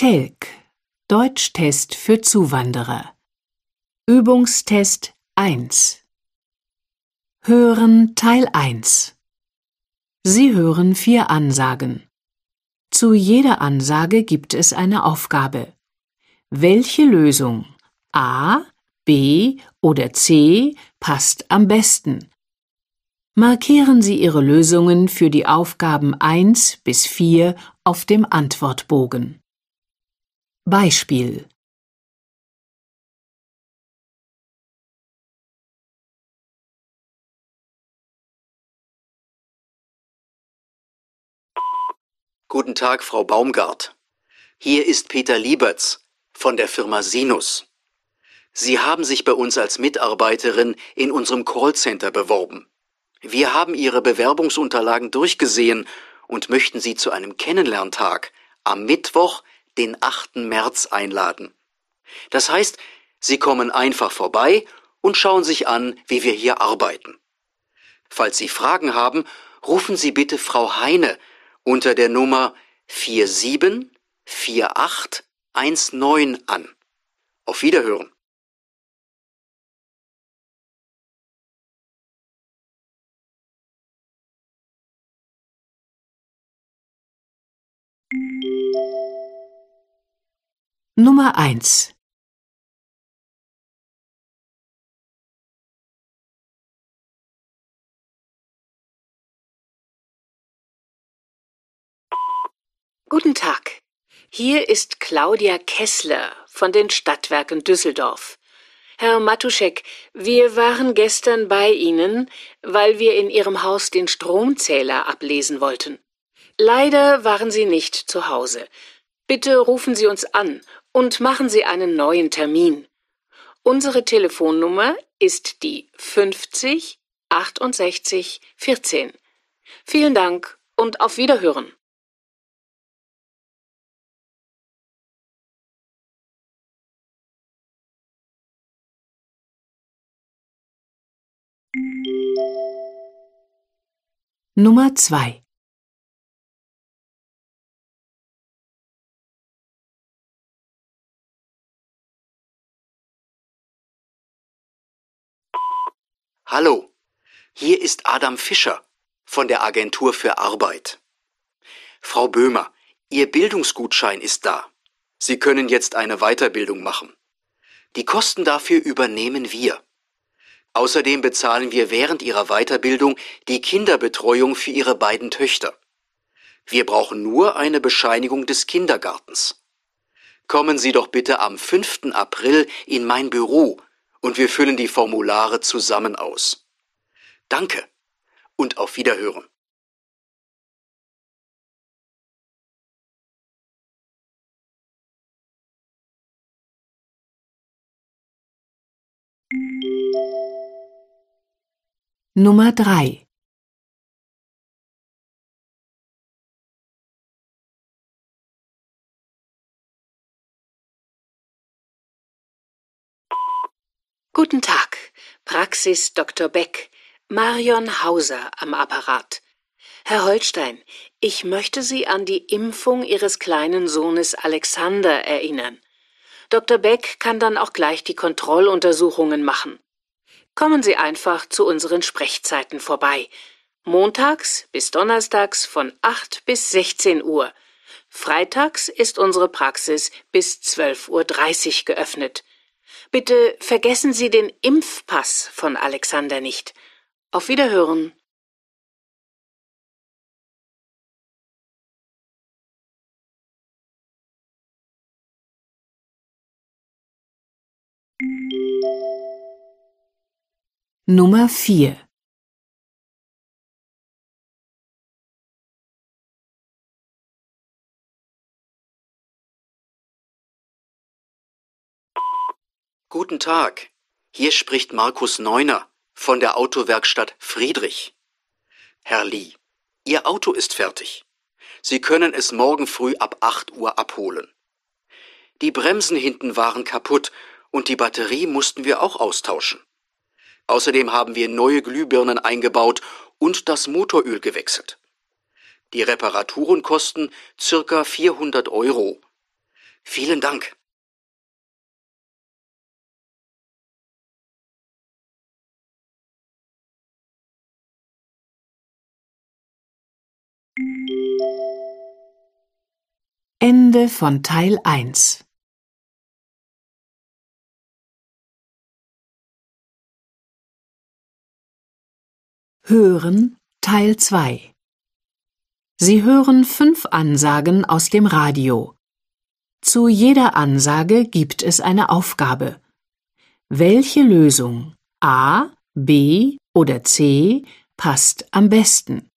TELK Deutschtest für Zuwanderer Übungstest 1 Hören Teil 1 Sie hören vier Ansagen. Zu jeder Ansage gibt es eine Aufgabe. Welche Lösung A, B oder C passt am besten? Markieren Sie Ihre Lösungen für die Aufgaben 1 bis 4 auf dem Antwortbogen. Beispiel Guten Tag, Frau Baumgart. Hier ist Peter Lieberts von der Firma Sinus. Sie haben sich bei uns als Mitarbeiterin in unserem Callcenter beworben. Wir haben Ihre Bewerbungsunterlagen durchgesehen und möchten Sie zu einem Kennenlerntag am Mittwoch, den 8. März einladen. Das heißt, Sie kommen einfach vorbei und schauen sich an, wie wir hier arbeiten. Falls Sie Fragen haben, rufen Sie bitte Frau Heine unter der Nummer 474819 an. Auf Wiederhören. Nummer 1 Guten Tag. Hier ist Claudia Kessler von den Stadtwerken Düsseldorf. Herr Matuschek, wir waren gestern bei Ihnen, weil wir in Ihrem Haus den Stromzähler ablesen wollten. Leider waren Sie nicht zu Hause. Bitte rufen Sie uns an und machen Sie einen neuen Termin. Unsere Telefonnummer ist die 50 68 14. Vielen Dank und auf Wiederhören. Nummer 2 Hallo, hier ist Adam Fischer von der Agentur für Arbeit. Frau Böhmer, Ihr Bildungsgutschein ist da. Sie können jetzt eine Weiterbildung machen. Die Kosten dafür übernehmen wir. Außerdem bezahlen wir während Ihrer Weiterbildung die Kinderbetreuung für Ihre beiden Töchter. Wir brauchen nur eine Bescheinigung des Kindergartens. Kommen Sie doch bitte am 5. April in mein Büro und wir füllen die Formulare zusammen aus. Danke und auf Wiederhören. Nummer 3 Praxis Dr. Beck. Marion Hauser am Apparat. Herr Holstein, ich möchte Sie an die Impfung Ihres kleinen Sohnes Alexander erinnern. Dr. Beck kann dann auch gleich die Kontrolluntersuchungen machen. Kommen Sie einfach zu unseren Sprechzeiten vorbei. Montags bis Donnerstags von 8 bis 16 Uhr. Freitags ist unsere Praxis bis 12.30 Uhr geöffnet. Bitte vergessen Sie den Impfpass von Alexander nicht. Auf Wiederhören. Nummer 4 Guten Tag. Hier spricht Markus Neuner von der Autowerkstatt Friedrich. Herr Lee, Ihr Auto ist fertig. Sie können es morgen früh ab 8 Uhr abholen. Die Bremsen hinten waren kaputt und die Batterie mussten wir auch austauschen. Außerdem haben wir neue Glühbirnen eingebaut und das Motoröl gewechselt. Die Reparaturen kosten circa 400 Euro. Vielen Dank. Ende von Teil 1Hören Teil 2 Sie hören fünf Ansagen aus dem Radio. Zu jeder Ansage gibt es eine Aufgabe. Welche Lösung A, B oder C passt am besten?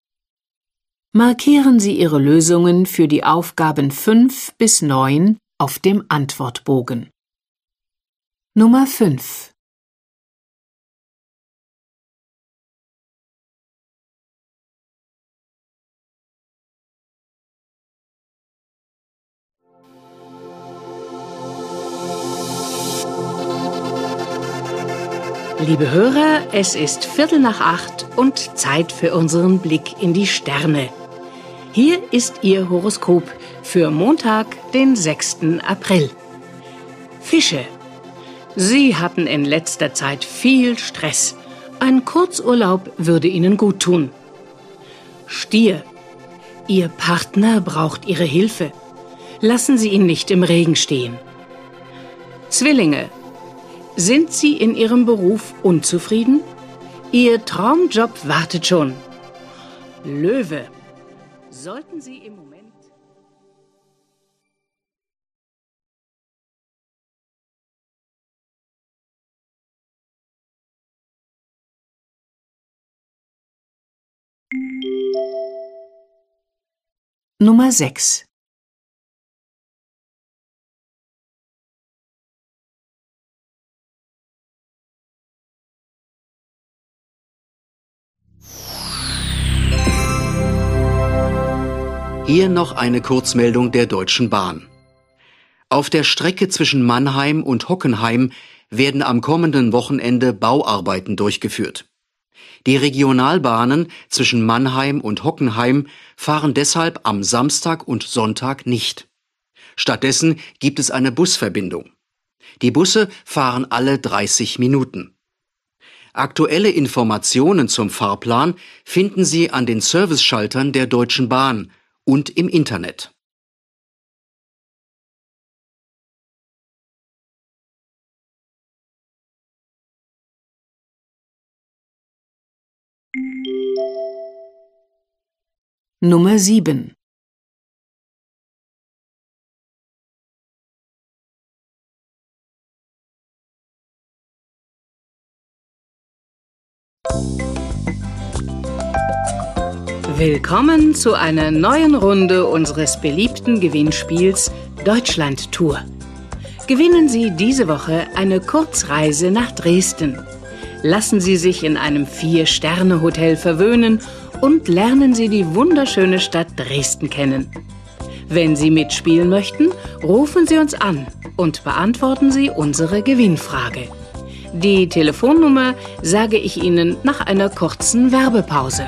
Markieren Sie Ihre Lösungen für die Aufgaben 5 bis 9 auf dem Antwortbogen. Nummer 5 Liebe Hörer, es ist Viertel nach acht und Zeit für unseren Blick in die Sterne. Hier ist Ihr Horoskop für Montag, den 6. April. Fische. Sie hatten in letzter Zeit viel Stress. Ein Kurzurlaub würde Ihnen gut tun. Stier. Ihr Partner braucht Ihre Hilfe. Lassen Sie ihn nicht im Regen stehen. Zwillinge. Sind Sie in Ihrem Beruf unzufrieden? Ihr Traumjob wartet schon. Löwe. Sollten Sie im Moment. Nummer 6 Hier noch eine Kurzmeldung der Deutschen Bahn. Auf der Strecke zwischen Mannheim und Hockenheim werden am kommenden Wochenende Bauarbeiten durchgeführt. Die Regionalbahnen zwischen Mannheim und Hockenheim fahren deshalb am Samstag und Sonntag nicht. Stattdessen gibt es eine Busverbindung. Die Busse fahren alle 30 Minuten. Aktuelle Informationen zum Fahrplan finden Sie an den Serviceschaltern der Deutschen Bahn und im Internet. Nummer 7 Willkommen zu einer neuen Runde unseres beliebten Gewinnspiels Deutschland Tour. Gewinnen Sie diese Woche eine Kurzreise nach Dresden. Lassen Sie sich in einem Vier-Sterne-Hotel verwöhnen und lernen Sie die wunderschöne Stadt Dresden kennen. Wenn Sie mitspielen möchten, rufen Sie uns an und beantworten Sie unsere Gewinnfrage. Die Telefonnummer sage ich Ihnen nach einer kurzen Werbepause.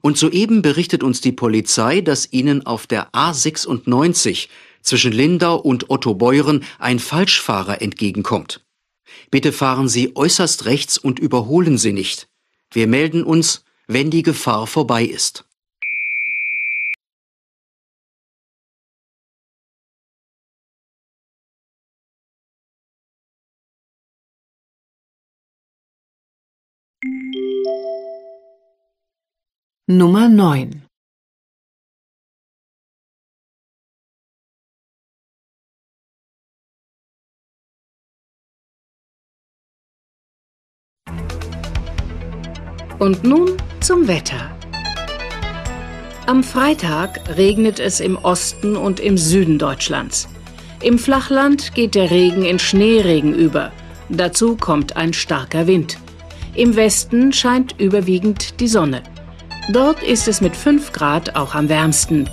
Und soeben berichtet uns die Polizei, dass ihnen auf der A96 zwischen Lindau und Ottobeuren ein Falschfahrer entgegenkommt. Bitte fahren Sie äußerst rechts und überholen Sie nicht. Wir melden uns, wenn die Gefahr vorbei ist. Nummer 9 Und nun zum Wetter. Am Freitag regnet es im Osten und im Süden Deutschlands. Im Flachland geht der Regen in Schneeregen über. Dazu kommt ein starker Wind. Im Westen scheint überwiegend die Sonne. Dort ist es mit 5 Grad auch am wärmsten.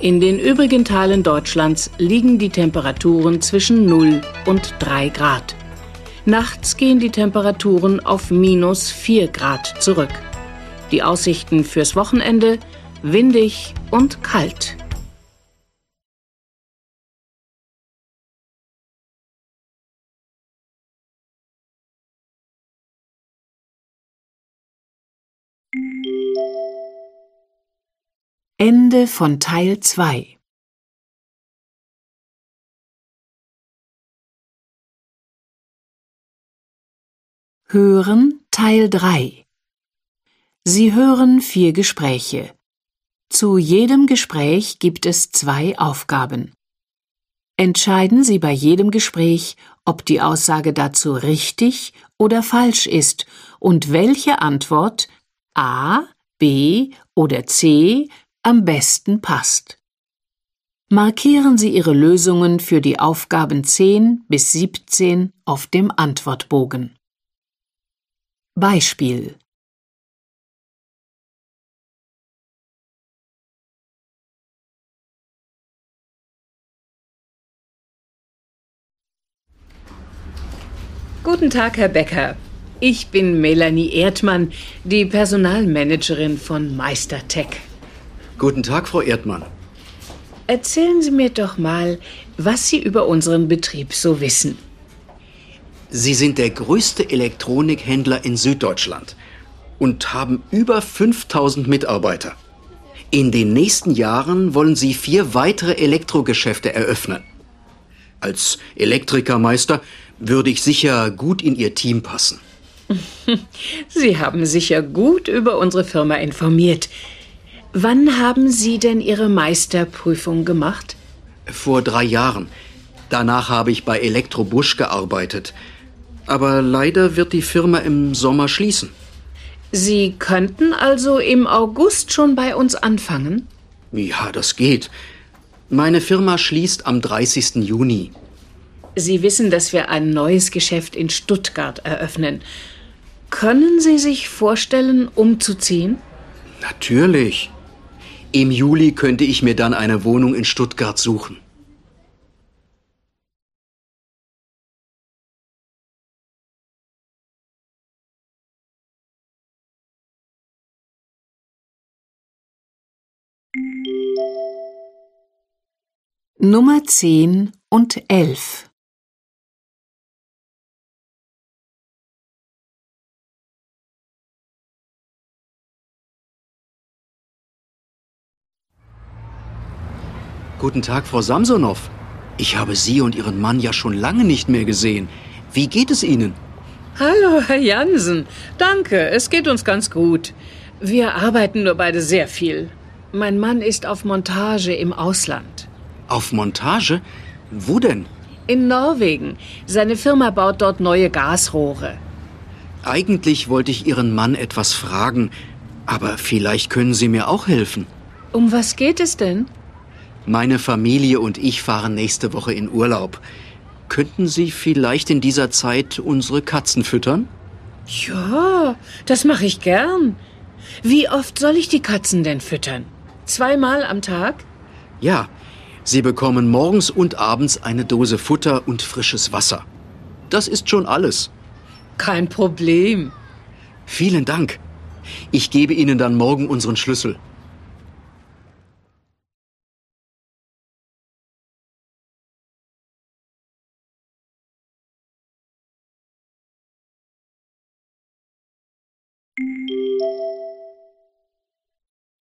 In den übrigen Teilen Deutschlands liegen die Temperaturen zwischen 0 und 3 Grad. Nachts gehen die Temperaturen auf minus 4 Grad zurück. Die Aussichten fürs Wochenende windig und kalt. Ende von Teil 2《Hören Teil 3 Sie hören vier Gespräche. Zu jedem Gespräch gibt es zwei Aufgaben. Entscheiden Sie bei jedem Gespräch, ob die Aussage dazu richtig oder falsch ist und welche Antwort A, B oder C am besten passt. Markieren Sie Ihre Lösungen für die Aufgaben 10 bis 17 auf dem Antwortbogen. Beispiel Guten Tag, Herr Becker. Ich bin Melanie Erdmann, die Personalmanagerin von Meistertech. Guten Tag, Frau Erdmann. Erzählen Sie mir doch mal, was Sie über unseren Betrieb so wissen. Sie sind der größte Elektronikhändler in Süddeutschland und haben über 5000 Mitarbeiter. In den nächsten Jahren wollen Sie vier weitere Elektrogeschäfte eröffnen. Als Elektrikermeister würde ich sicher gut in Ihr Team passen. Sie haben sicher gut über unsere Firma informiert. Wann haben Sie denn Ihre Meisterprüfung gemacht? Vor drei Jahren. Danach habe ich bei Elektrobusch gearbeitet. Aber leider wird die Firma im Sommer schließen. Sie könnten also im August schon bei uns anfangen? Ja, das geht. Meine Firma schließt am 30. Juni. Sie wissen, dass wir ein neues Geschäft in Stuttgart eröffnen. Können Sie sich vorstellen, umzuziehen? Natürlich. Im Juli könnte ich mir dann eine Wohnung in Stuttgart suchen. Nummer 10 und 11 Guten Tag, Frau Samsonow. Ich habe Sie und Ihren Mann ja schon lange nicht mehr gesehen. Wie geht es Ihnen? Hallo, Herr Jansen. Danke, es geht uns ganz gut. Wir arbeiten nur beide sehr viel. Mein Mann ist auf Montage im Ausland. Auf Montage? Wo denn? In Norwegen. Seine Firma baut dort neue Gasrohre. Eigentlich wollte ich Ihren Mann etwas fragen, aber vielleicht können Sie mir auch helfen. Um was geht es denn? Meine Familie und ich fahren nächste Woche in Urlaub. Könnten Sie vielleicht in dieser Zeit unsere Katzen füttern? Ja, das mache ich gern. Wie oft soll ich die Katzen denn füttern? Zweimal am Tag? Ja, Sie bekommen morgens und abends eine Dose Futter und frisches Wasser. Das ist schon alles. Kein Problem. Vielen Dank. Ich gebe Ihnen dann morgen unseren Schlüssel.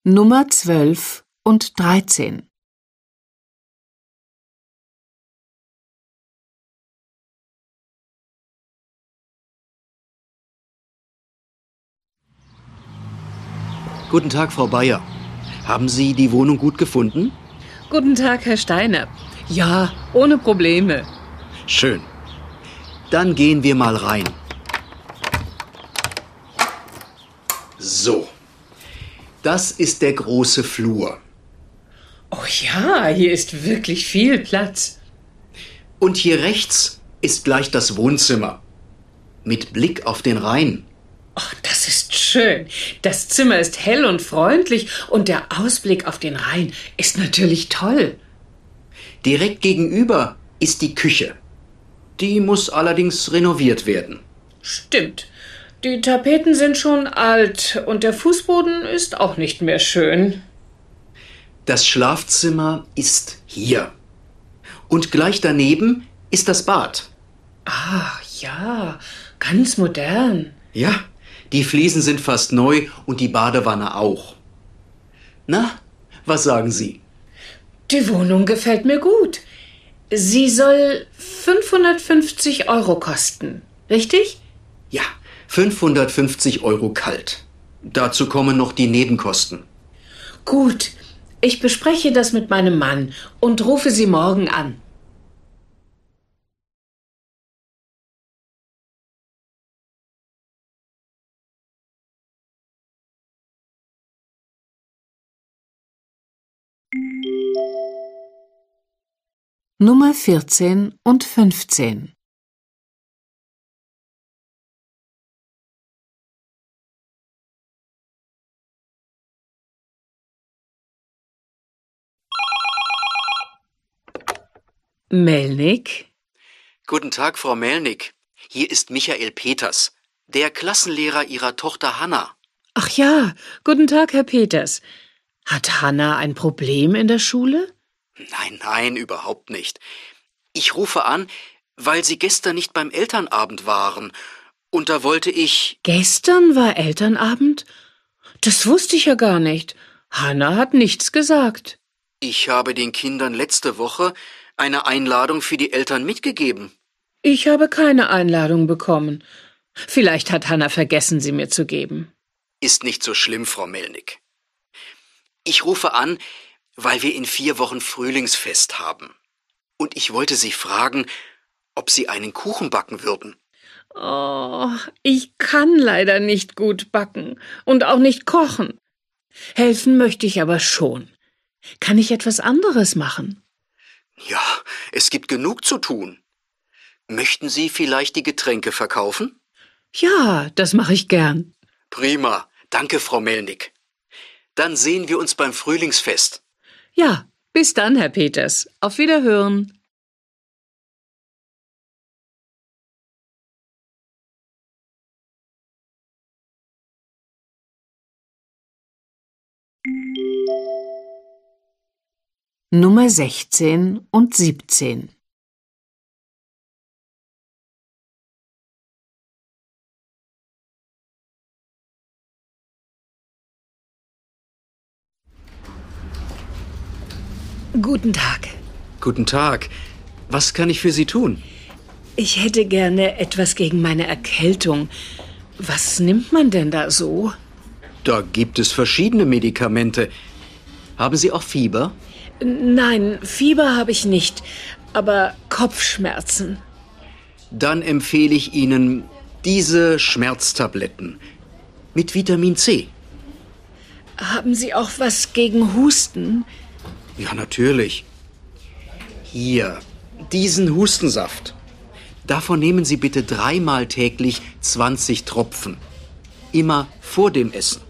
Nummer 12 und 13 Guten Tag, Frau Bayer. Haben Sie die Wohnung gut gefunden? Guten Tag, Herr Steiner. Ja, ohne Probleme. Schön. Dann gehen wir mal rein. So. Das ist der große Flur. Oh ja, hier ist wirklich viel Platz. Und hier rechts ist gleich das Wohnzimmer. Mit Blick auf den Rhein. Ach, das ist schön. Das Zimmer ist hell und freundlich und der Ausblick auf den Rhein ist natürlich toll. Direkt gegenüber ist die Küche. Die muss allerdings renoviert werden. Stimmt. Die Tapeten sind schon alt und der Fußboden ist auch nicht mehr schön. Das Schlafzimmer ist hier. Und gleich daneben ist das Bad. Ah, ja, ganz modern. Ja, die Fliesen sind fast neu und die Badewanne auch. Na, was sagen Sie? Die Wohnung gefällt mir gut. Sie soll 550 Euro kosten, richtig? Ja, 550 Euro kalt. Dazu kommen noch die Nebenkosten. Gut, ich bespreche das mit meinem Mann und rufe Sie morgen an. Nummer 14 und 15 Melnik? Guten Tag, Frau Melnick. Hier ist Michael Peters, der Klassenlehrer Ihrer Tochter Hanna. Ach ja, guten Tag, Herr Peters. Hat Hanna ein Problem in der Schule? Nein, nein, überhaupt nicht. Ich rufe an, weil Sie gestern nicht beim Elternabend waren. Und da wollte ich. Gestern war Elternabend? Das wusste ich ja gar nicht. Hanna hat nichts gesagt. Ich habe den Kindern letzte Woche eine Einladung für die Eltern mitgegeben. Ich habe keine Einladung bekommen. Vielleicht hat Hanna vergessen, sie mir zu geben. Ist nicht so schlimm, Frau Melnick. Ich rufe an, weil wir in vier Wochen Frühlingsfest haben. Und ich wollte Sie fragen, ob Sie einen Kuchen backen würden. Oh, ich kann leider nicht gut backen und auch nicht kochen. Helfen möchte ich aber schon. Kann ich etwas anderes machen? Ja, es gibt genug zu tun. Möchten Sie vielleicht die Getränke verkaufen? Ja, das mache ich gern. Prima. Danke, Frau Melnick. Dann sehen wir uns beim Frühlingsfest. Ja, bis dann, Herr Peters. Auf Wiederhören. Nummer 16 und 17 Guten Tag. Guten Tag. Was kann ich für Sie tun? Ich hätte gerne etwas gegen meine Erkältung. Was nimmt man denn da so? Da gibt es verschiedene Medikamente. Haben Sie auch Fieber? Nein, Fieber habe ich nicht, aber Kopfschmerzen. Dann empfehle ich Ihnen diese Schmerztabletten mit Vitamin C. Haben Sie auch was gegen Husten? Ja, natürlich. Hier, diesen Hustensaft. Davon nehmen Sie bitte dreimal täglich 20 Tropfen. Immer vor dem Essen.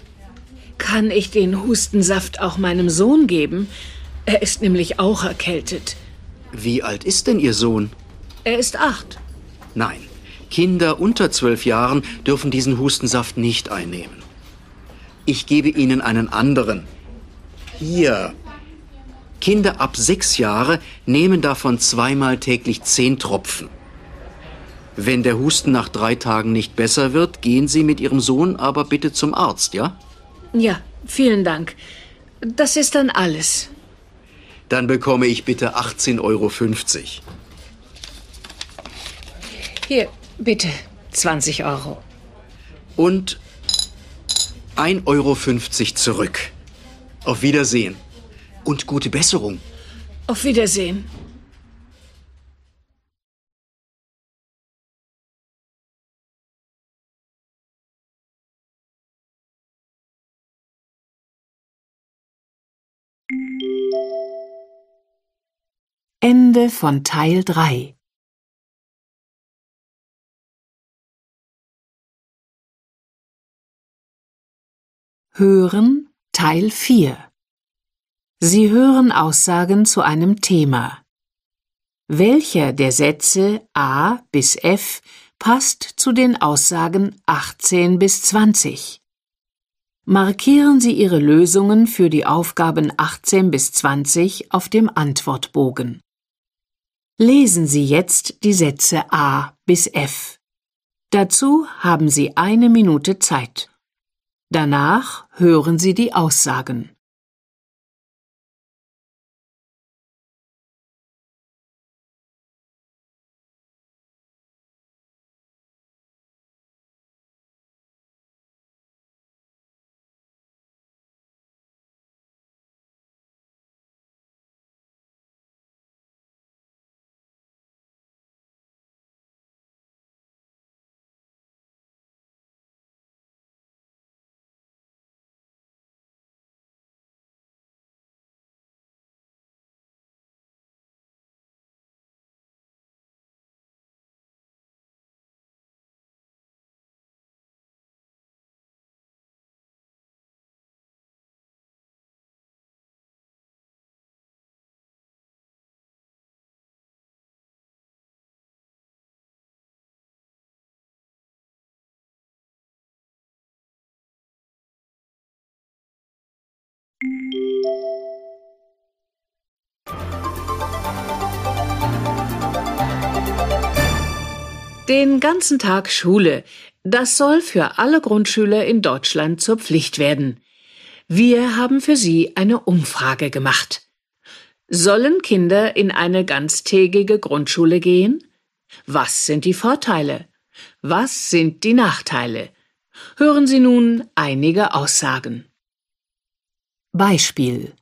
Kann ich den Hustensaft auch meinem Sohn geben? Er ist nämlich auch erkältet. Wie alt ist denn Ihr Sohn? Er ist acht. Nein, Kinder unter zwölf Jahren dürfen diesen Hustensaft nicht einnehmen. Ich gebe Ihnen einen anderen. Hier. Kinder ab sechs Jahre nehmen davon zweimal täglich zehn Tropfen. Wenn der Husten nach drei Tagen nicht besser wird, gehen Sie mit Ihrem Sohn aber bitte zum Arzt, ja? Ja, vielen Dank. Das ist dann alles. Dann bekomme ich bitte 18,50 Euro. Hier, bitte, 20 Euro. Und 1,50 Euro zurück. Auf Wiedersehen. Und gute Besserung. Auf Wiedersehen. Ende von Teil 3. Hören Teil 4 Sie hören Aussagen zu einem Thema. Welcher der Sätze A bis F passt zu den Aussagen 18 bis 20? Markieren Sie Ihre Lösungen für die Aufgaben 18 bis 20 auf dem Antwortbogen. Lesen Sie jetzt die Sätze A bis F. Dazu haben Sie eine Minute Zeit. Danach hören Sie die Aussagen. Den ganzen Tag Schule. Das soll für alle Grundschüler in Deutschland zur Pflicht werden. Wir haben für Sie eine Umfrage gemacht. Sollen Kinder in eine ganztägige Grundschule gehen? Was sind die Vorteile? Was sind die Nachteile? Hören Sie nun einige Aussagen. Beispiel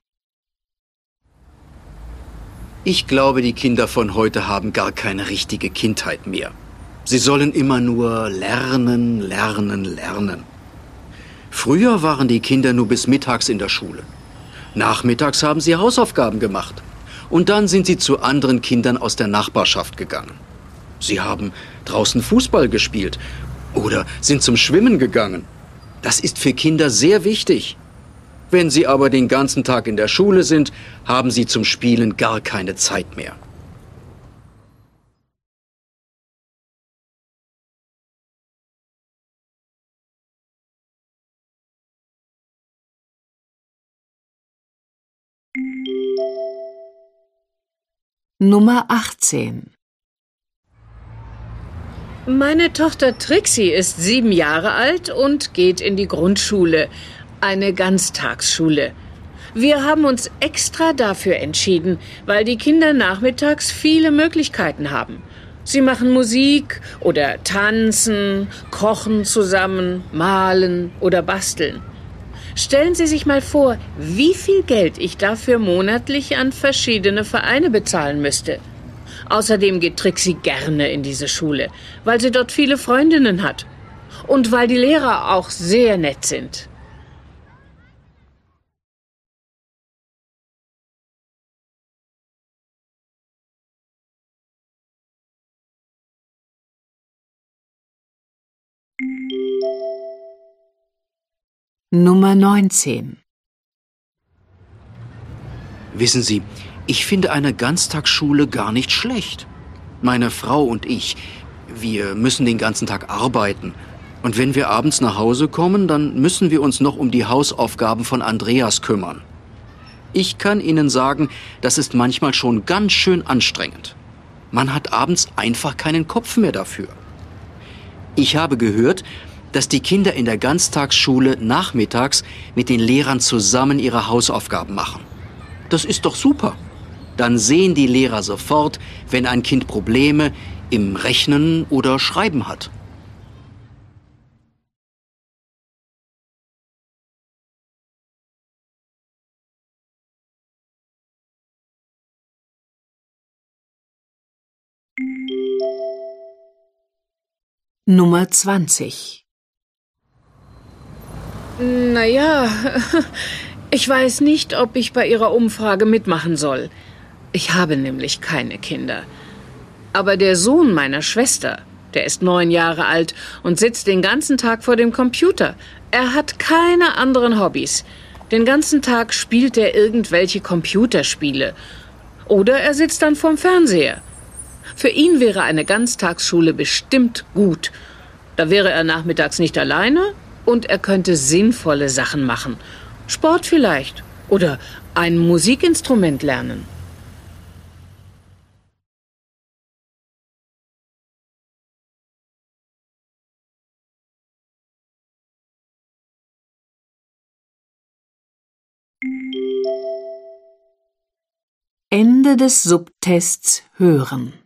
Ich glaube, die Kinder von heute haben gar keine richtige Kindheit mehr. Sie sollen immer nur lernen, lernen, lernen. Früher waren die Kinder nur bis mittags in der Schule. Nachmittags haben sie Hausaufgaben gemacht. Und dann sind sie zu anderen Kindern aus der Nachbarschaft gegangen. Sie haben draußen Fußball gespielt oder sind zum Schwimmen gegangen. Das ist für Kinder sehr wichtig. Wenn sie aber den ganzen Tag in der Schule sind, haben sie zum Spielen gar keine Zeit mehr. Nummer 18 Meine Tochter Trixie ist sieben Jahre alt und geht in die Grundschule, eine Ganztagsschule. Wir haben uns extra dafür entschieden, weil die Kinder nachmittags viele Möglichkeiten haben. Sie machen Musik oder tanzen, kochen zusammen, malen oder basteln. Stellen Sie sich mal vor, wie viel Geld ich dafür monatlich an verschiedene Vereine bezahlen müsste. Außerdem geht Trixie gerne in diese Schule, weil sie dort viele Freundinnen hat. Und weil die Lehrer auch sehr nett sind. Nummer 19 Wissen Sie, ich finde eine Ganztagsschule gar nicht schlecht. Meine Frau und ich, wir müssen den ganzen Tag arbeiten. Und wenn wir abends nach Hause kommen, dann müssen wir uns noch um die Hausaufgaben von Andreas kümmern. Ich kann Ihnen sagen, das ist manchmal schon ganz schön anstrengend. Man hat abends einfach keinen Kopf mehr dafür. Ich habe gehört, dass die Kinder in der Ganztagsschule nachmittags mit den Lehrern zusammen ihre Hausaufgaben machen. Das ist doch super. Dann sehen die Lehrer sofort, wenn ein Kind Probleme im Rechnen oder Schreiben hat. Nummer 20 Naja, ich weiß nicht, ob ich bei Ihrer Umfrage mitmachen soll. Ich habe nämlich keine Kinder. Aber der Sohn meiner Schwester, der ist neun Jahre alt und sitzt den ganzen Tag vor dem Computer. Er hat keine anderen Hobbys. Den ganzen Tag spielt er irgendwelche Computerspiele. Oder er sitzt dann vorm Fernseher. Für ihn wäre eine Ganztagsschule bestimmt gut. Da wäre er nachmittags nicht alleine und er könnte sinnvolle Sachen machen. Sport vielleicht oder ein Musikinstrument lernen. Ende des Subtests hören.